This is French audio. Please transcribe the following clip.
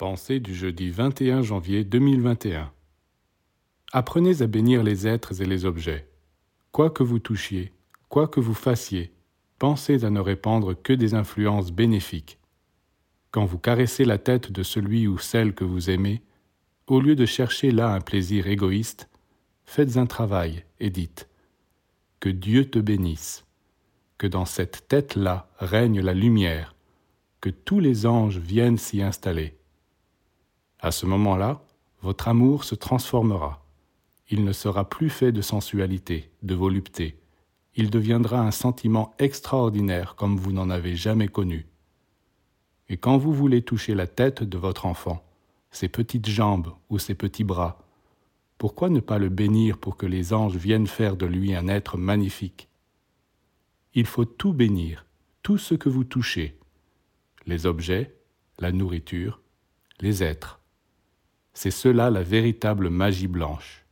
Pensée du jeudi 21 janvier 2021. Apprenez à bénir les êtres et les objets. Quoi que vous touchiez, quoi que vous fassiez, pensez à ne répandre que des influences bénéfiques. Quand vous caressez la tête de celui ou celle que vous aimez, au lieu de chercher là un plaisir égoïste, faites un travail et dites Que Dieu te bénisse, que dans cette tête-là règne la lumière, que tous les anges viennent s'y installer. À ce moment-là, votre amour se transformera. Il ne sera plus fait de sensualité, de volupté. Il deviendra un sentiment extraordinaire comme vous n'en avez jamais connu. Et quand vous voulez toucher la tête de votre enfant, ses petites jambes ou ses petits bras, pourquoi ne pas le bénir pour que les anges viennent faire de lui un être magnifique? Il faut tout bénir, tout ce que vous touchez, les objets, la nourriture, les êtres. C'est cela la véritable magie blanche.